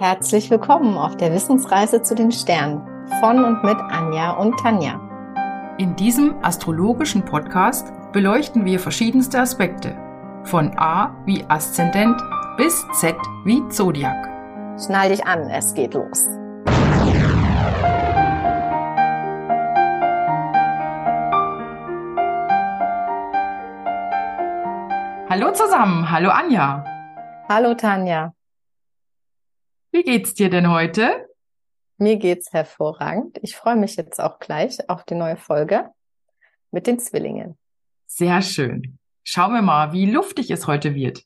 Herzlich willkommen auf der Wissensreise zu den Sternen von und mit Anja und Tanja. In diesem astrologischen Podcast beleuchten wir verschiedenste Aspekte, von A wie Aszendent bis Z wie Zodiac. Schnall dich an, es geht los. Hallo zusammen, hallo Anja. Hallo Tanja. Wie geht's dir denn heute? Mir geht's hervorragend. Ich freue mich jetzt auch gleich auf die neue Folge mit den Zwillingen. Sehr schön. Schauen wir mal, wie luftig es heute wird.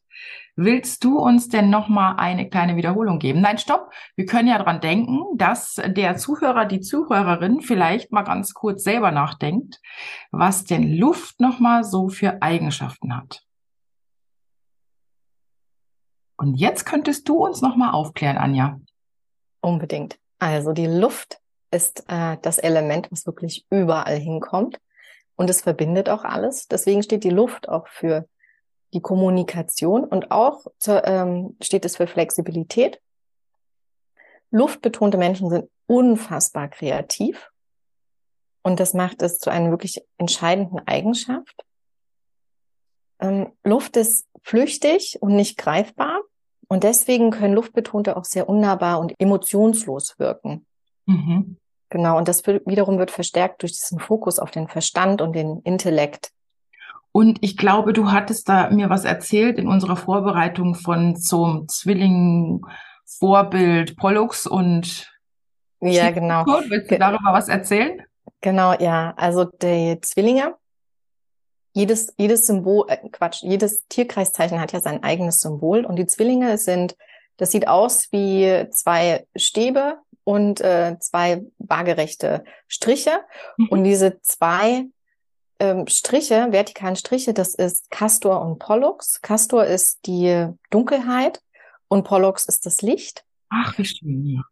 Willst du uns denn noch mal eine kleine Wiederholung geben? Nein, stopp. Wir können ja dran denken, dass der Zuhörer, die Zuhörerin vielleicht mal ganz kurz selber nachdenkt, was denn Luft noch mal so für Eigenschaften hat. Und jetzt könntest du uns noch mal aufklären, Anja. Unbedingt. Also die Luft ist äh, das Element, was wirklich überall hinkommt und es verbindet auch alles. Deswegen steht die Luft auch für die Kommunikation und auch zur, ähm, steht es für Flexibilität. Luftbetonte Menschen sind unfassbar kreativ und das macht es zu einer wirklich entscheidenden Eigenschaft. Ähm, Luft ist flüchtig und nicht greifbar. Und deswegen können Luftbetonte auch sehr unnahbar und emotionslos wirken. Mhm. Genau. Und das wiederum wird verstärkt durch diesen Fokus auf den Verstand und den Intellekt. Und ich glaube, du hattest da mir was erzählt in unserer Vorbereitung von zum Zwilling Vorbild Pollux und ja, genau. Willst du darüber was erzählen? Genau, ja. Also die Zwillinge jedes, jedes Symbol, äh, Quatsch, jedes Tierkreiszeichen hat ja sein eigenes Symbol und die Zwillinge sind, das sieht aus wie zwei Stäbe und äh, zwei waagerechte Striche mhm. und diese zwei ähm, Striche, vertikalen Striche, das ist Castor und Pollux. Castor ist die Dunkelheit und Pollux ist das Licht. Ach, wie schön, ja.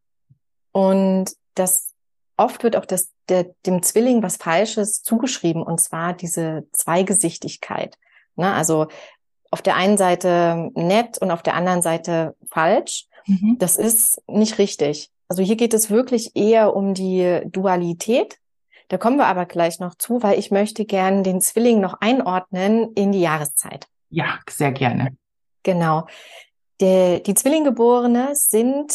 Und das oft wird auch das, der, dem Zwilling was Falsches zugeschrieben, und zwar diese Zweigesichtigkeit. Ne? Also auf der einen Seite nett und auf der anderen Seite falsch. Mhm. Das ist nicht richtig. Also hier geht es wirklich eher um die Dualität. Da kommen wir aber gleich noch zu, weil ich möchte gern den Zwilling noch einordnen in die Jahreszeit. Ja, sehr gerne. Genau. Der, die Zwillinggeborene sind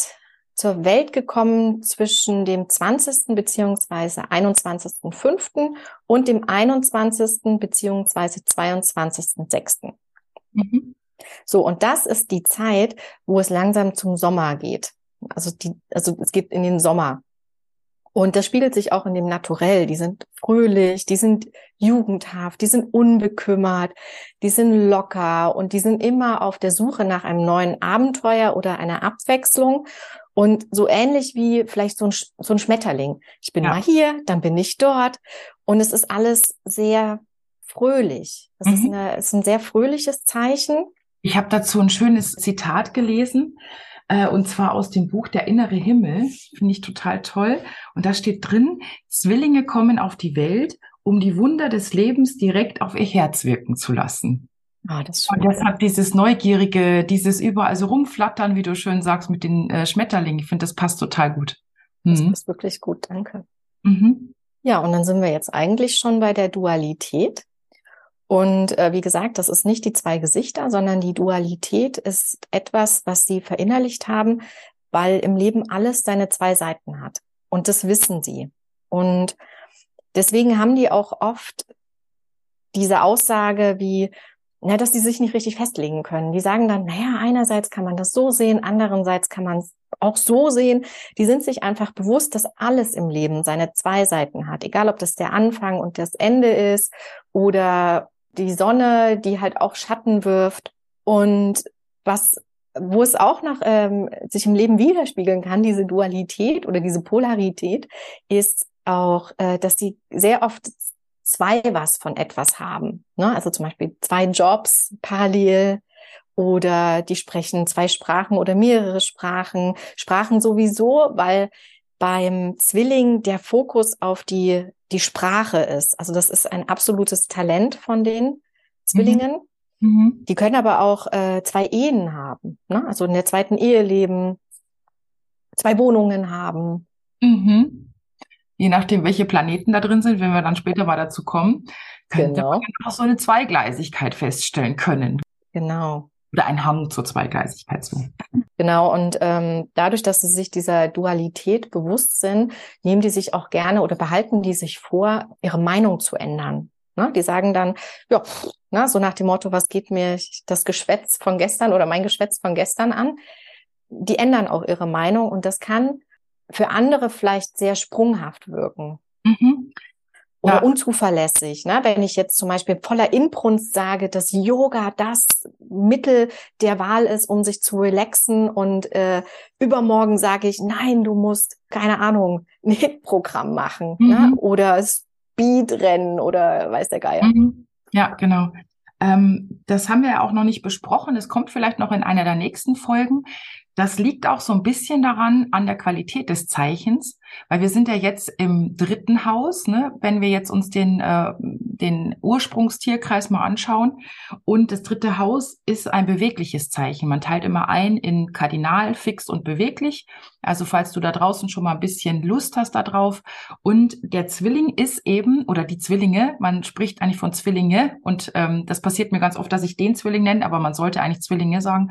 zur Welt gekommen zwischen dem 20. beziehungsweise 21.05. und dem 21. beziehungsweise 22.06. Mhm. So, und das ist die Zeit, wo es langsam zum Sommer geht. Also die, also es geht in den Sommer. Und das spiegelt sich auch in dem Naturell. Die sind fröhlich, die sind jugendhaft, die sind unbekümmert, die sind locker und die sind immer auf der Suche nach einem neuen Abenteuer oder einer Abwechslung. Und so ähnlich wie vielleicht so ein, so ein Schmetterling. Ich bin ja. mal hier, dann bin ich dort. Und es ist alles sehr fröhlich. Das mhm. ist, eine, ist ein sehr fröhliches Zeichen. Ich habe dazu ein schönes Zitat gelesen, äh, und zwar aus dem Buch Der innere Himmel. Finde ich total toll. Und da steht drin, Zwillinge kommen auf die Welt, um die Wunder des Lebens direkt auf ihr Herz wirken zu lassen. Ah, das und deshalb dieses Neugierige, dieses überall so rumflattern, wie du schön sagst, mit den äh, Schmetterlingen. Ich finde, das passt total gut. Mhm. Das passt wirklich gut, danke. Mhm. Ja, und dann sind wir jetzt eigentlich schon bei der Dualität. Und äh, wie gesagt, das ist nicht die zwei Gesichter, sondern die Dualität ist etwas, was sie verinnerlicht haben, weil im Leben alles seine zwei Seiten hat. Und das wissen sie. Und deswegen haben die auch oft diese Aussage wie, ja, dass die sich nicht richtig festlegen können. Die sagen dann, naja, einerseits kann man das so sehen, andererseits kann man es auch so sehen. Die sind sich einfach bewusst, dass alles im Leben seine zwei Seiten hat. Egal, ob das der Anfang und das Ende ist oder die Sonne, die halt auch Schatten wirft. Und was, wo es auch noch ähm, sich im Leben widerspiegeln kann, diese Dualität oder diese Polarität, ist auch, äh, dass die sehr oft zwei was von etwas haben. Ne? Also zum Beispiel zwei Jobs parallel oder die sprechen zwei Sprachen oder mehrere Sprachen. Sprachen sowieso, weil beim Zwilling der Fokus auf die, die Sprache ist. Also das ist ein absolutes Talent von den Zwillingen. Mhm. Mhm. Die können aber auch äh, zwei Ehen haben, ne? also in der zweiten Ehe leben zwei Wohnungen haben. Mhm. Je nachdem, welche Planeten da drin sind, wenn wir dann später mal dazu kommen, könnte genau. man auch so eine Zweigleisigkeit feststellen können. Genau. Oder ein Hang zur Zweigleisigkeit zu. Genau, und ähm, dadurch, dass sie sich dieser Dualität bewusst sind, nehmen die sich auch gerne oder behalten die sich vor, ihre Meinung zu ändern. Ne? Die sagen dann, ja, ne, so nach dem Motto, was geht mir das Geschwätz von gestern oder mein Geschwätz von gestern an? Die ändern auch ihre Meinung und das kann für andere vielleicht sehr sprunghaft wirken. Mhm oder ja. unzuverlässig. Ne? Wenn ich jetzt zum Beispiel voller Inbrunst sage, dass Yoga das Mittel der Wahl ist, um sich zu relaxen und äh, übermorgen sage ich, nein, du musst, keine Ahnung, ein Hitprogramm machen ne? mhm. ne? oder Speedrennen oder weiß der Geier. Mhm. Ja, genau. Ähm, das haben wir ja auch noch nicht besprochen. Es kommt vielleicht noch in einer der nächsten Folgen. Das liegt auch so ein bisschen daran, an der Qualität des Zeichens, weil wir sind ja jetzt im dritten Haus, ne? wenn wir jetzt uns den, äh, den Ursprungstierkreis mal anschauen. Und das dritte Haus ist ein bewegliches Zeichen. Man teilt immer ein in Kardinal, fix und beweglich. Also falls du da draußen schon mal ein bisschen Lust hast darauf. Und der Zwilling ist eben, oder die Zwillinge, man spricht eigentlich von Zwillinge und ähm, das passiert mir ganz oft, dass ich den Zwilling nenne, aber man sollte eigentlich Zwillinge sagen.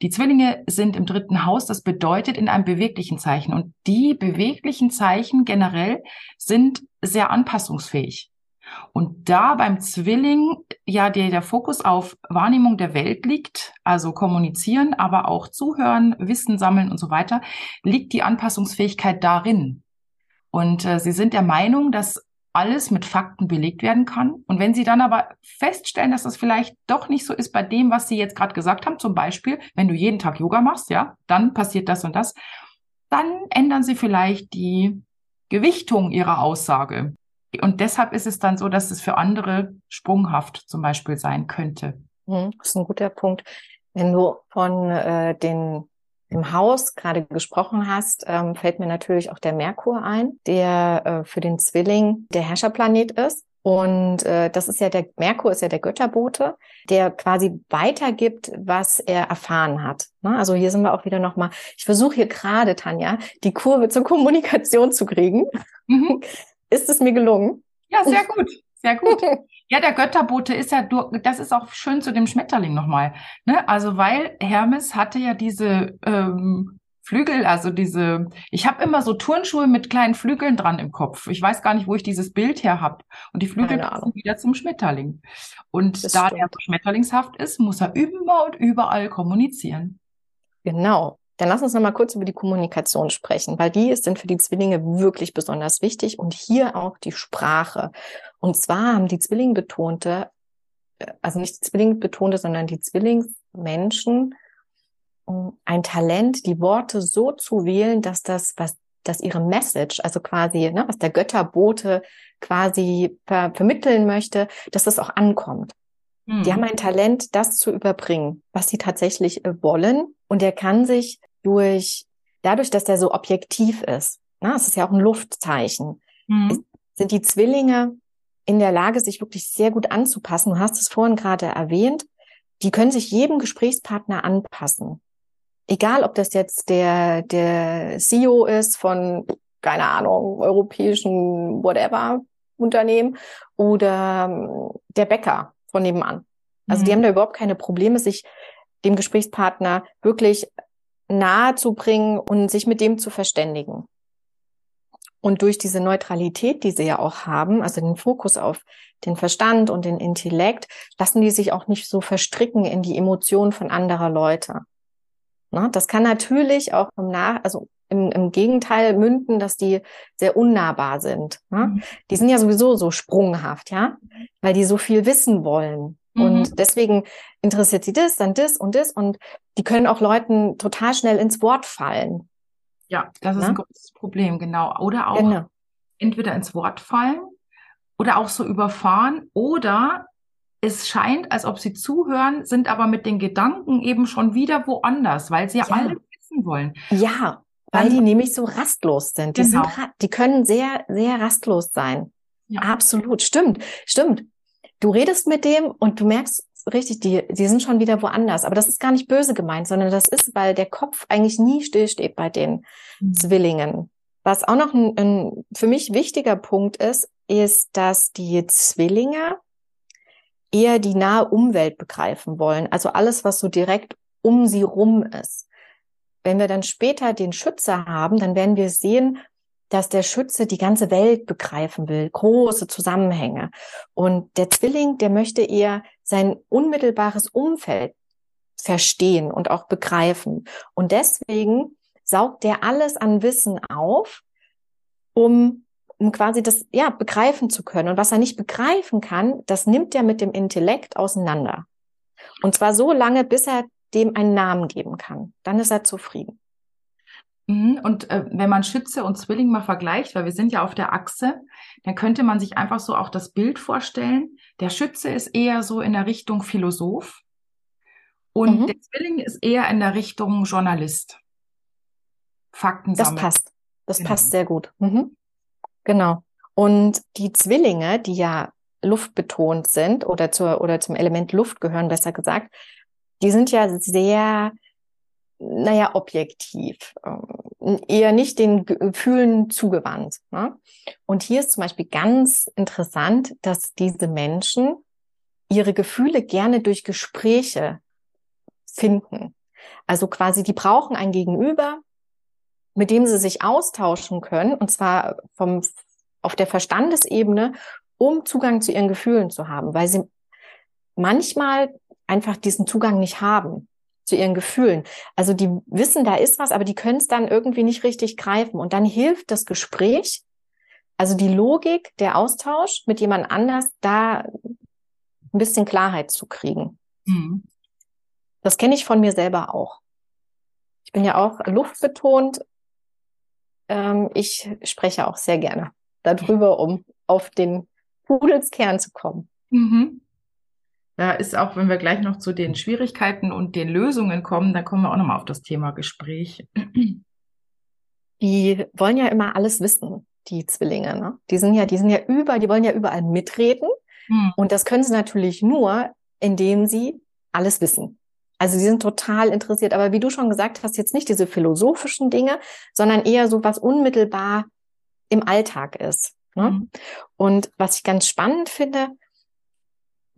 Die Zwillinge sind im dritten Haus, das bedeutet in einem beweglichen Zeichen. Und die beweglichen Zeichen generell sind sehr anpassungsfähig. Und da beim Zwilling ja der, der Fokus auf Wahrnehmung der Welt liegt, also kommunizieren, aber auch zuhören, Wissen sammeln und so weiter, liegt die Anpassungsfähigkeit darin. Und äh, sie sind der Meinung, dass alles mit Fakten belegt werden kann. Und wenn Sie dann aber feststellen, dass das vielleicht doch nicht so ist bei dem, was Sie jetzt gerade gesagt haben, zum Beispiel, wenn du jeden Tag Yoga machst, ja, dann passiert das und das, dann ändern Sie vielleicht die Gewichtung Ihrer Aussage. Und deshalb ist es dann so, dass es für andere sprunghaft zum Beispiel sein könnte. Das ist ein guter Punkt. Wenn du von äh, den im Haus gerade gesprochen hast, ähm, fällt mir natürlich auch der Merkur ein, der äh, für den Zwilling der Herrscherplanet ist. Und äh, das ist ja der Merkur ist ja der Götterbote, der quasi weitergibt, was er erfahren hat. Ne? Also hier sind wir auch wieder nochmal. Ich versuche hier gerade, Tanja, die Kurve zur Kommunikation zu kriegen. Mhm. Ist es mir gelungen? Ja, sehr gut. Sehr gut. Ja, der Götterbote ist ja, das ist auch schön zu dem Schmetterling nochmal. Ne? Also, weil Hermes hatte ja diese ähm, Flügel, also diese, ich habe immer so Turnschuhe mit kleinen Flügeln dran im Kopf. Ich weiß gar nicht, wo ich dieses Bild her habe. Und die Flügel passen wieder zum Schmetterling. Und das da stimmt. der schmetterlingshaft ist, muss er immer und überall kommunizieren. Genau. Dann lass uns noch mal kurz über die Kommunikation sprechen, weil die ist dann für die Zwillinge wirklich besonders wichtig und hier auch die Sprache. Und zwar haben die Zwillingbetonte, äh, also nicht die Zwillingbetonte, sondern die Zwillingsmenschen ein Talent, die Worte so zu wählen, dass das, was, dass ihre Message, also quasi, ne, was der Götterbote quasi ver vermitteln möchte, dass das auch ankommt. Hm. Die haben ein Talent, das zu überbringen, was sie tatsächlich äh, wollen. Und er kann sich durch, dadurch, dass er so objektiv ist, na, es ist ja auch ein Luftzeichen, mhm. sind die Zwillinge in der Lage, sich wirklich sehr gut anzupassen. Du hast es vorhin gerade erwähnt. Die können sich jedem Gesprächspartner anpassen. Egal, ob das jetzt der, der CEO ist von, keine Ahnung, europäischen whatever Unternehmen oder ähm, der Bäcker von nebenan. Also mhm. die haben da überhaupt keine Probleme, sich dem Gesprächspartner wirklich nahe zu bringen und sich mit dem zu verständigen. Und durch diese Neutralität, die sie ja auch haben, also den Fokus auf den Verstand und den Intellekt, lassen die sich auch nicht so verstricken in die Emotionen von anderer Leute. Na, das kann natürlich auch im Nach, also im, im Gegenteil münden, dass die sehr unnahbar sind. Ne? Mhm. Die sind ja sowieso so sprunghaft, ja, weil die so viel wissen wollen. Mhm. Und deswegen interessiert sie das, dann das und das. Und die können auch Leuten total schnell ins Wort fallen. Ja, das ist Na? ein großes Problem, genau. Oder auch genau. entweder ins Wort fallen oder auch so überfahren oder es scheint, als ob sie zuhören, sind aber mit den Gedanken eben schon wieder woanders, weil sie ja, ja alle wissen wollen. Ja, weil Dann, die nämlich so rastlos sind. Die, genau. sind, die können sehr, sehr rastlos sein. Ja. Absolut, stimmt, stimmt. Du redest mit dem und du merkst richtig, die, die sind schon wieder woanders. Aber das ist gar nicht böse gemeint, sondern das ist, weil der Kopf eigentlich nie stillsteht bei den mhm. Zwillingen. Was auch noch ein, ein für mich wichtiger Punkt ist, ist, dass die Zwillinge eher die nahe Umwelt begreifen wollen. Also alles, was so direkt um sie rum ist. Wenn wir dann später den Schütze haben, dann werden wir sehen, dass der Schütze die ganze Welt begreifen will, große Zusammenhänge. Und der Zwilling, der möchte eher sein unmittelbares Umfeld verstehen und auch begreifen. Und deswegen saugt der alles an Wissen auf, um, um quasi das, ja, begreifen zu können. Und was er nicht begreifen kann, das nimmt er mit dem Intellekt auseinander. Und zwar so lange, bis er dem einen Namen geben kann. Dann ist er zufrieden. Mhm, und äh, wenn man Schütze und Zwilling mal vergleicht, weil wir sind ja auf der Achse, dann könnte man sich einfach so auch das Bild vorstellen. Der Schütze ist eher so in der Richtung Philosoph und mhm. der Zwilling ist eher in der Richtung Journalist. Fakten Das passt. Das genau. passt sehr gut. Mhm. Genau. Und die Zwillinge, die ja luftbetont sind oder zur, oder zum Element Luft gehören, besser gesagt, die sind ja sehr, naja, objektiv, ähm, eher nicht den Gefühlen zugewandt. Ne? Und hier ist zum Beispiel ganz interessant, dass diese Menschen ihre Gefühle gerne durch Gespräche finden. Also quasi, die brauchen ein Gegenüber, mit dem sie sich austauschen können, und zwar vom, auf der Verstandesebene, um Zugang zu ihren Gefühlen zu haben, weil sie manchmal einfach diesen Zugang nicht haben zu ihren Gefühlen. Also die wissen, da ist was, aber die können es dann irgendwie nicht richtig greifen. Und dann hilft das Gespräch, also die Logik, der Austausch mit jemand anders, da ein bisschen Klarheit zu kriegen. Mhm. Das kenne ich von mir selber auch. Ich bin ja auch luftbetont. Ähm, ich spreche auch sehr gerne darüber, um auf den Pudelskern zu kommen. Mhm. Da ist auch, wenn wir gleich noch zu den Schwierigkeiten und den Lösungen kommen, dann kommen wir auch nochmal auf das Thema Gespräch. Die wollen ja immer alles wissen, die Zwillinge. Ne? Die sind ja, die sind ja über, die wollen ja überall mitreden. Hm. Und das können sie natürlich nur, indem sie alles wissen. Also sie sind total interessiert. Aber wie du schon gesagt hast, jetzt nicht diese philosophischen Dinge, sondern eher so was unmittelbar im Alltag ist. Ne? Mhm. Und was ich ganz spannend finde,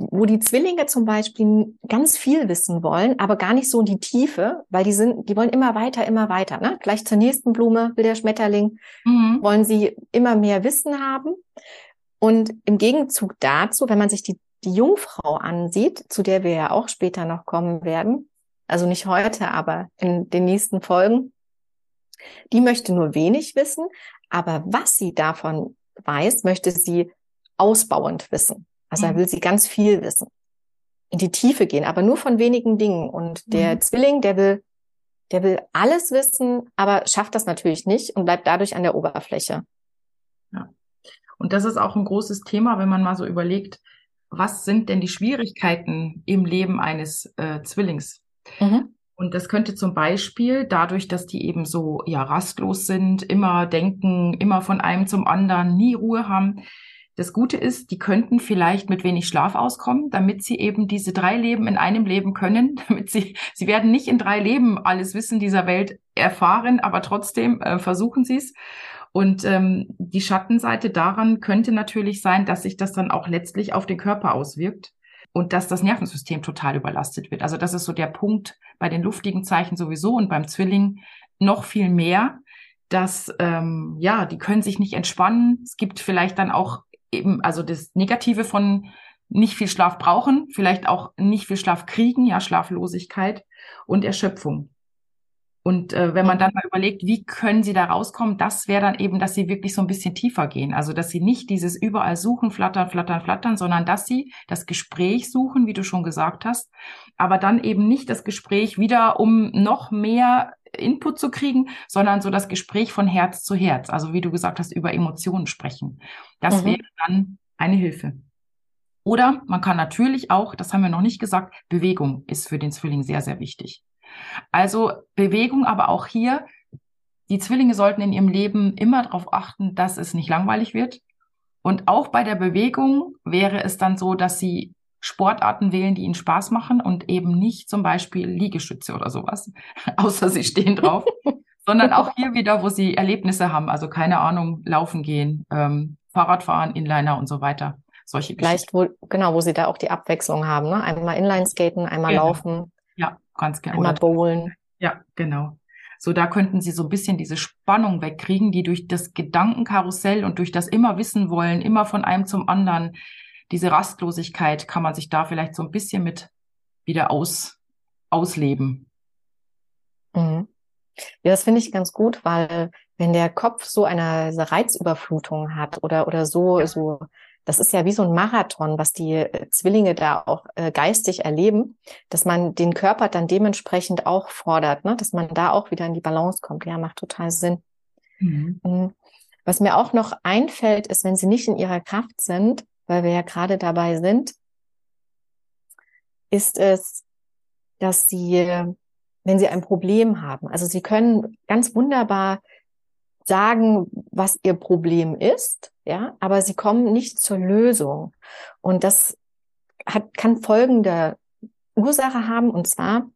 wo die Zwillinge zum Beispiel ganz viel wissen wollen, aber gar nicht so in die Tiefe, weil die sind, die wollen immer weiter, immer weiter. Ne? Gleich zur nächsten Blume will der Schmetterling, mhm. wollen sie immer mehr Wissen haben. Und im Gegenzug dazu, wenn man sich die, die Jungfrau ansieht, zu der wir ja auch später noch kommen werden, also nicht heute, aber in den nächsten Folgen, die möchte nur wenig wissen, aber was sie davon weiß, möchte sie ausbauend wissen. Also mhm. will sie ganz viel wissen, in die Tiefe gehen, aber nur von wenigen Dingen. Und der mhm. Zwilling, der will, der will alles wissen, aber schafft das natürlich nicht und bleibt dadurch an der Oberfläche. Ja. Und das ist auch ein großes Thema, wenn man mal so überlegt, was sind denn die Schwierigkeiten im Leben eines äh, Zwillings? Mhm. Und das könnte zum Beispiel dadurch, dass die eben so ja rastlos sind, immer denken, immer von einem zum anderen, nie Ruhe haben, das Gute ist, die könnten vielleicht mit wenig Schlaf auskommen, damit sie eben diese drei Leben in einem Leben können, damit sie, sie werden nicht in drei Leben alles Wissen dieser Welt erfahren, aber trotzdem äh, versuchen sie es. Und ähm, die Schattenseite daran könnte natürlich sein, dass sich das dann auch letztlich auf den Körper auswirkt und dass das Nervensystem total überlastet wird. Also das ist so der Punkt bei den luftigen Zeichen sowieso und beim Zwilling noch viel mehr, dass ähm, ja, die können sich nicht entspannen. Es gibt vielleicht dann auch eben, also das Negative von nicht viel Schlaf brauchen, vielleicht auch nicht viel Schlaf kriegen, ja, Schlaflosigkeit und Erschöpfung. Und äh, wenn man dann mal überlegt, wie können sie da rauskommen, das wäre dann eben, dass sie wirklich so ein bisschen tiefer gehen. Also dass sie nicht dieses überall suchen, flattern, flattern, flattern, sondern dass sie das Gespräch suchen, wie du schon gesagt hast, aber dann eben nicht das Gespräch wieder, um noch mehr Input zu kriegen, sondern so das Gespräch von Herz zu Herz. Also wie du gesagt hast, über Emotionen sprechen. Das mhm. wäre dann eine Hilfe. Oder man kann natürlich auch, das haben wir noch nicht gesagt, Bewegung ist für den Zwilling sehr, sehr wichtig. Also Bewegung, aber auch hier, die Zwillinge sollten in ihrem Leben immer darauf achten, dass es nicht langweilig wird. Und auch bei der Bewegung wäre es dann so, dass sie Sportarten wählen, die ihnen Spaß machen und eben nicht zum Beispiel Liegestütze oder sowas, außer sie stehen drauf, sondern auch hier wieder, wo sie Erlebnisse haben, also keine Ahnung, laufen gehen, ähm, Fahrradfahren, Inliner und so weiter. Solche Vielleicht, wo, genau, wo sie da auch die Abwechslung haben, ne? Einmal Inlineskaten, einmal genau. laufen. Ganz genau. Einmal bowlen. Ja, genau. So, da könnten sie so ein bisschen diese Spannung wegkriegen, die durch das Gedankenkarussell und durch das immer wissen wollen, immer von einem zum anderen, diese Rastlosigkeit kann man sich da vielleicht so ein bisschen mit wieder aus, ausleben. Mhm. Ja, das finde ich ganz gut, weil wenn der Kopf so eine Reizüberflutung hat oder, oder so, so, das ist ja wie so ein Marathon, was die äh, Zwillinge da auch äh, geistig erleben, dass man den Körper dann dementsprechend auch fordert, ne? dass man da auch wieder in die Balance kommt. Ja, macht total Sinn. Mhm. mhm. Was mir auch noch einfällt, ist, wenn sie nicht in ihrer Kraft sind, weil wir ja gerade dabei sind, ist es, dass sie, wenn sie ein Problem haben, also sie können ganz wunderbar sagen, was ihr Problem ist, ja, aber sie kommen nicht zur Lösung. Und das hat, kann folgende Ursache haben, und zwar,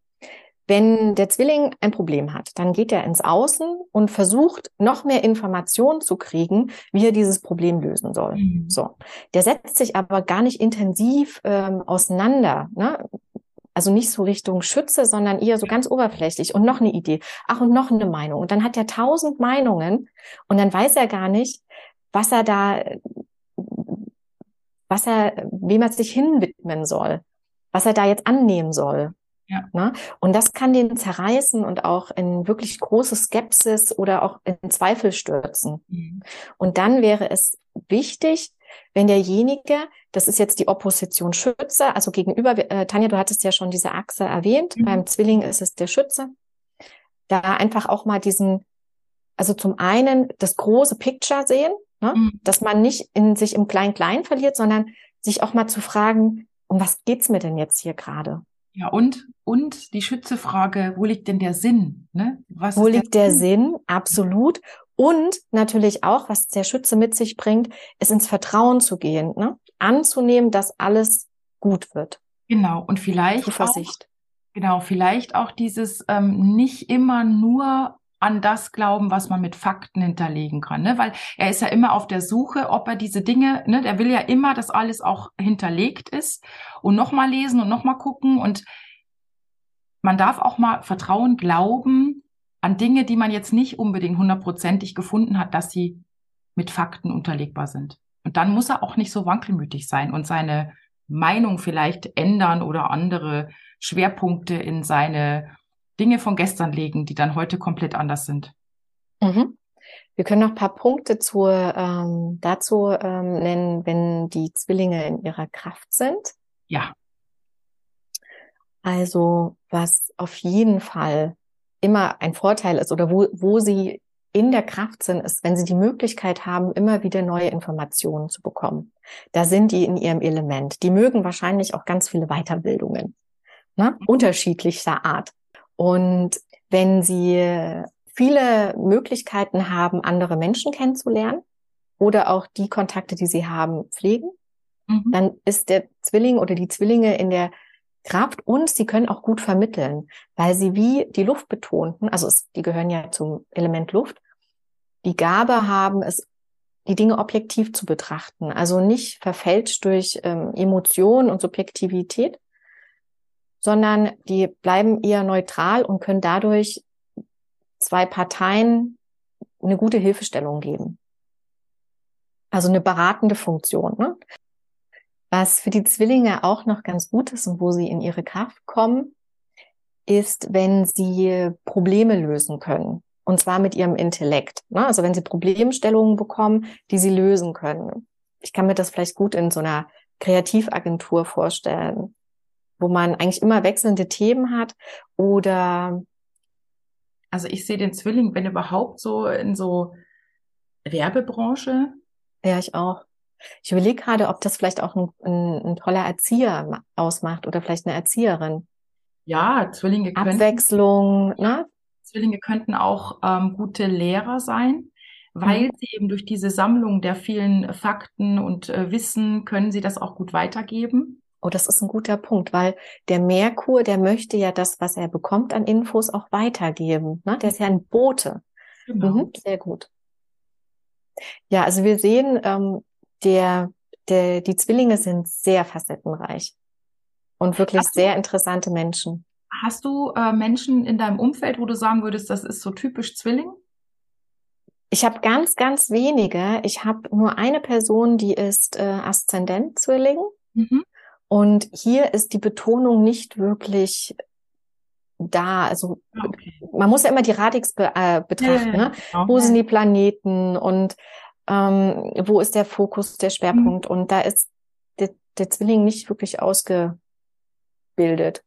wenn der Zwilling ein Problem hat, dann geht er ins Außen und versucht, noch mehr Informationen zu kriegen, wie er dieses Problem lösen soll. Mhm. So. Der setzt sich aber gar nicht intensiv ähm, auseinander. Ne? Also nicht so Richtung Schütze, sondern eher so ganz oberflächlich und noch eine Idee. Ach, und noch eine Meinung. Und dann hat er tausend Meinungen und dann weiß er gar nicht, was er da, was er, wem er sich hinwidmen soll, was er da jetzt annehmen soll. Ja. Ne? Und das kann den zerreißen und auch in wirklich große Skepsis oder auch in Zweifel stürzen. Mhm. Und dann wäre es wichtig, wenn derjenige, das ist jetzt die Opposition Schütze, also gegenüber, äh, Tanja, du hattest ja schon diese Achse erwähnt, mhm. beim Zwilling ist es der Schütze, da einfach auch mal diesen, also zum einen das große Picture sehen, ne? Mhm. dass man nicht in sich im Klein-Klein verliert, sondern sich auch mal zu fragen, um was geht's mir denn jetzt hier gerade? Ja, und, und die Schützefrage, wo liegt denn der Sinn? Ne? Was wo liegt der, Sinn? Sinn? Absolut. Und natürlich auch, was der Schütze mit sich bringt, ist ins Vertrauen zu gehen, ne? anzunehmen, dass alles gut wird. Genau. Und vielleicht Zuversicht. Auch, genau, vielleicht auch dieses ähm, nicht immer nur an das glauben, was man mit Fakten hinterlegen kann, ne? Weil er ist ja immer auf der Suche, ob er diese Dinge, ne, der will ja immer, dass alles auch hinterlegt ist und nochmal lesen und nochmal gucken und man darf auch mal Vertrauen glauben an Dinge, die man jetzt nicht unbedingt hundertprozentig gefunden hat, dass sie mit Fakten unterlegbar sind. Und dann muss er auch nicht so wankelmütig sein und seine Meinung vielleicht ändern oder andere Schwerpunkte in seine Dinge von gestern legen, die dann heute komplett anders sind. Mhm. Wir können noch ein paar Punkte zu, ähm, dazu ähm, nennen, wenn die Zwillinge in ihrer Kraft sind. Ja. Also was auf jeden Fall immer ein Vorteil ist oder wo, wo sie in der Kraft sind, ist, wenn sie die Möglichkeit haben, immer wieder neue Informationen zu bekommen. Da sind die in ihrem Element. Die mögen wahrscheinlich auch ganz viele Weiterbildungen, ne? Mhm. unterschiedlichster Art. Und wenn Sie viele Möglichkeiten haben, andere Menschen kennenzulernen oder auch die Kontakte, die Sie haben, pflegen, mhm. dann ist der Zwilling oder die Zwillinge in der Kraft und sie können auch gut vermitteln, weil sie wie die Luft betonten, also es, die gehören ja zum Element Luft, die Gabe haben, es die Dinge objektiv zu betrachten, also nicht verfälscht durch ähm, Emotionen und Subjektivität, sondern die bleiben eher neutral und können dadurch zwei Parteien eine gute Hilfestellung geben. Also eine beratende Funktion. Ne? Was für die Zwillinge auch noch ganz gut ist und wo sie in ihre Kraft kommen, ist, wenn sie Probleme lösen können. Und zwar mit ihrem Intellekt. Ne? Also wenn sie Problemstellungen bekommen, die sie lösen können. Ich kann mir das vielleicht gut in so einer Kreativagentur vorstellen wo man eigentlich immer wechselnde Themen hat oder also ich sehe den Zwilling, wenn überhaupt so in so Werbebranche. Ja, ich auch. Ich überlege gerade, ob das vielleicht auch ein, ein, ein, toller Erzieher ausmacht oder vielleicht eine Erzieherin. Ja, Zwillinge könnten. Abwechslung, ne? Zwillinge könnten auch ähm, gute Lehrer sein, weil mhm. sie eben durch diese Sammlung der vielen Fakten und äh, Wissen können sie das auch gut weitergeben. Oh, das ist ein guter Punkt, weil der Merkur, der möchte ja das, was er bekommt an Infos, auch weitergeben. Ne? Der ist ja ein Bote. Genau. Mhm, sehr gut. Ja, also wir sehen, ähm, der, der, die Zwillinge sind sehr facettenreich und wirklich hast sehr interessante Menschen. Hast du äh, Menschen in deinem Umfeld, wo du sagen würdest, das ist so typisch Zwilling? Ich habe ganz, ganz wenige. Ich habe nur eine Person, die ist äh, Aszendent-Zwilling. Mhm. Und hier ist die Betonung nicht wirklich da. Also ah, okay. man muss ja immer die Radix be äh, betrachten. Ja, ja, ne? Genau. Wo sind die Planeten und ähm, wo ist der Fokus, der Schwerpunkt? Mhm. Und da ist der, der Zwilling nicht wirklich ausgebildet.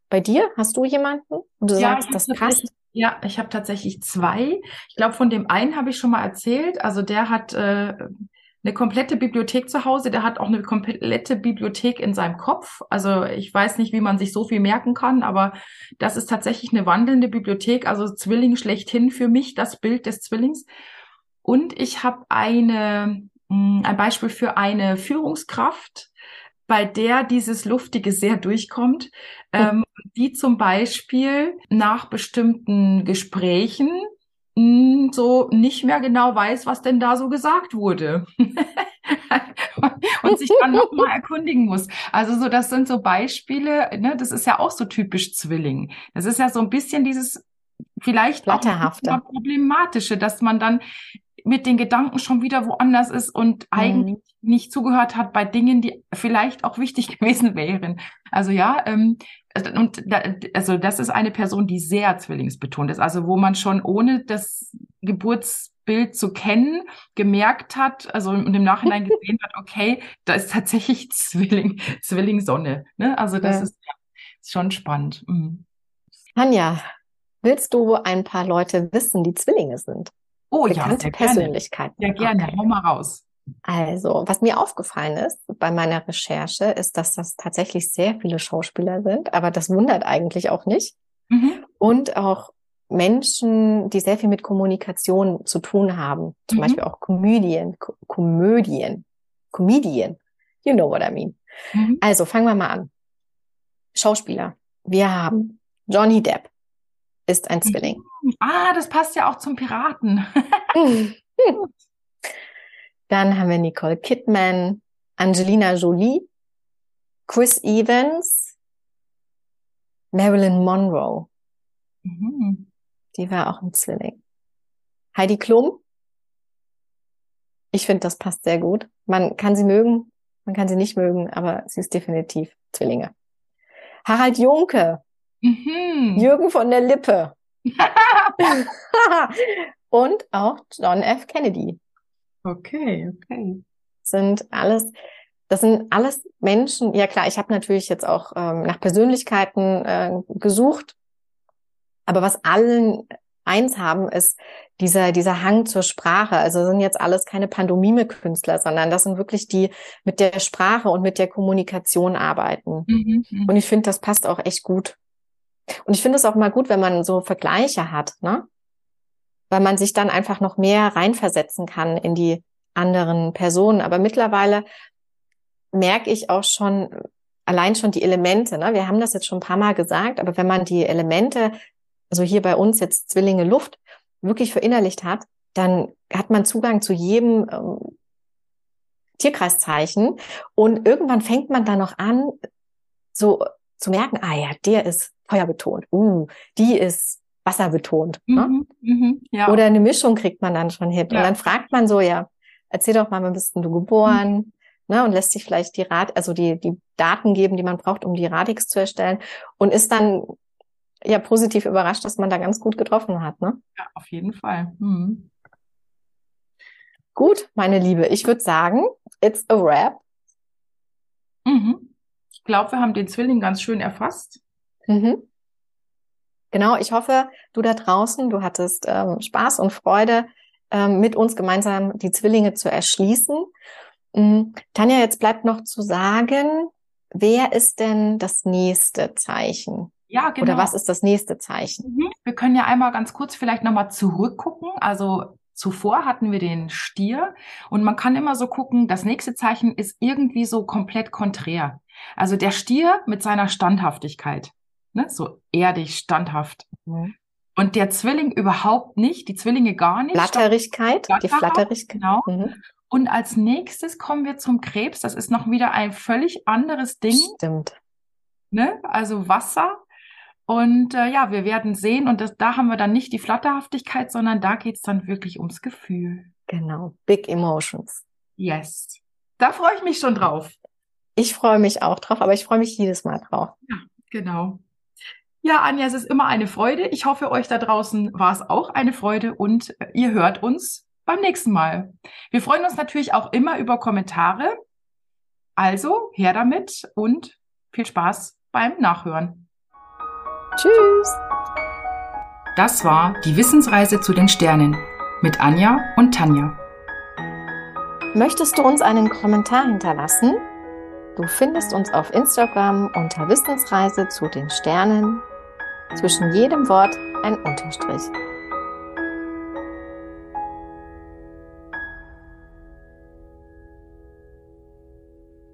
Bei dir hast du jemanden und du ja, sagst, das passt? Ja, ich habe tatsächlich zwei. Ich glaube, von dem einen habe ich schon mal erzählt. Also der hat äh, eine komplette Bibliothek zu Hause, der hat auch eine komplette Bibliothek in seinem Kopf. Also ich weiß nicht, wie man sich so viel merken kann, aber das ist tatsächlich eine wandelnde Bibliothek, also Zwilling schlechthin für mich, das Bild des Zwillings. Und ich habe eine, hm, ein Beispiel für eine Führungskraft, bei der dieses Luftige sehr durchkommt, ähm, die zum Beispiel nach bestimmten Gesprächen mh, hm, so nicht mehr genau weiß, was denn da so gesagt wurde. und sich dann nochmal erkundigen muss. Also so, das sind so Beispiele, ne, das ist ja auch so typisch Zwilling. Das ist ja so ein bisschen dieses vielleicht auch problematische, dass man dann mit den Gedanken schon wieder woanders ist und mhm. eigentlich nicht zugehört hat bei Dingen, die vielleicht auch wichtig gewesen wären. Also ja, ähm, und da, also das ist eine Person, die sehr zwillingsbetont ist, also wo man schon ohne das Geburtsbild zu kennen gemerkt hat, also und im Nachhinein gesehen hat, okay, da ist tatsächlich Zwilling, Zwillingssonne. Ne? Also das ja. ist, ist schon spannend. Mhm. Tanja, willst du ein paar Leute wissen, die Zwillinge sind? Oh ja, Persönlichkeiten. Ja, gerne. Okay. Hau mal raus. Also, was mir aufgefallen ist bei meiner Recherche, ist, dass das tatsächlich sehr viele Schauspieler sind, aber das wundert eigentlich auch nicht. Mhm. Und auch Menschen, die sehr viel mit Kommunikation zu tun haben. Zum mhm. Beispiel auch Komödien, Ko Komödien, Comedian. You know what I mean. Mhm. Also, fangen wir mal an. Schauspieler. Wir haben Johnny Depp ist ein Zwilling. Ah, das passt ja auch zum Piraten. Dann haben wir Nicole Kidman, Angelina Jolie, Chris Evans, Marilyn Monroe. Mhm. Die war auch ein Zwilling. Heidi Klum. Ich finde, das passt sehr gut. Man kann sie mögen, man kann sie nicht mögen, aber sie ist definitiv Zwillinge. Harald Junke. Mhm. Jürgen von der Lippe. und auch John F. Kennedy. Okay, okay. Sind alles, das sind alles Menschen, ja klar, ich habe natürlich jetzt auch ähm, nach Persönlichkeiten äh, gesucht, aber was allen eins haben, ist dieser, dieser Hang zur Sprache. Also sind jetzt alles keine Pandomime-Künstler, sondern das sind wirklich die mit der Sprache und mit der Kommunikation arbeiten. Mhm, mhm. und ich finde, das passt auch echt gut. Und ich finde es auch mal gut, wenn man so Vergleiche hat, ne? Weil man sich dann einfach noch mehr reinversetzen kann in die anderen Personen. Aber mittlerweile merke ich auch schon, allein schon die Elemente, ne? Wir haben das jetzt schon ein paar Mal gesagt, aber wenn man die Elemente, also hier bei uns jetzt Zwillinge Luft, wirklich verinnerlicht hat, dann hat man Zugang zu jedem ähm, Tierkreiszeichen und irgendwann fängt man dann noch an, so zu merken, ah ja, der ist feuerbetont, uh, die ist wasserbetont. Ne? Mhm, mhm, ja. Oder eine Mischung kriegt man dann schon hin. Ja. Und dann fragt man so, ja, erzähl doch mal, wann bist denn du geboren? Mhm. Ne, und lässt sich vielleicht die Rat, also die, die Daten geben, die man braucht, um die Radix zu erstellen und ist dann ja positiv überrascht, dass man da ganz gut getroffen hat. Ne? Ja, auf jeden Fall. Mhm. Gut, meine Liebe, ich würde sagen, it's a wrap. Mhm. Ich glaube, wir haben den Zwilling ganz schön erfasst. Mhm. Genau, ich hoffe, du da draußen, du hattest ähm, Spaß und Freude, ähm, mit uns gemeinsam die Zwillinge zu erschließen. Mhm. Tanja, jetzt bleibt noch zu sagen, wer ist denn das nächste Zeichen? Ja, genau. Oder was ist das nächste Zeichen? Mhm. Wir können ja einmal ganz kurz vielleicht nochmal zurückgucken. Also Zuvor hatten wir den Stier und man kann immer so gucken, das nächste Zeichen ist irgendwie so komplett konträr. Also der Stier mit seiner Standhaftigkeit, ne? so erdig, standhaft. Mhm. Und der Zwilling überhaupt nicht, die Zwillinge gar nicht. Flatterigkeit, die Flatterigkeit. Genau. Mhm. Und als nächstes kommen wir zum Krebs. Das ist noch wieder ein völlig anderes Ding. Stimmt. Ne? Also Wasser. Und äh, ja, wir werden sehen. Und das, da haben wir dann nicht die Flatterhaftigkeit, sondern da geht's dann wirklich ums Gefühl. Genau. Big Emotions. Yes. Da freue ich mich schon drauf. Ich freue mich auch drauf, aber ich freue mich jedes Mal drauf. Ja, genau. Ja, Anja, es ist immer eine Freude. Ich hoffe, euch da draußen war es auch eine Freude und ihr hört uns beim nächsten Mal. Wir freuen uns natürlich auch immer über Kommentare. Also her damit und viel Spaß beim Nachhören. Tschüss. Das war die Wissensreise zu den Sternen mit Anja und Tanja. Möchtest du uns einen Kommentar hinterlassen? Du findest uns auf Instagram unter Wissensreise zu den Sternen. Zwischen jedem Wort ein Unterstrich.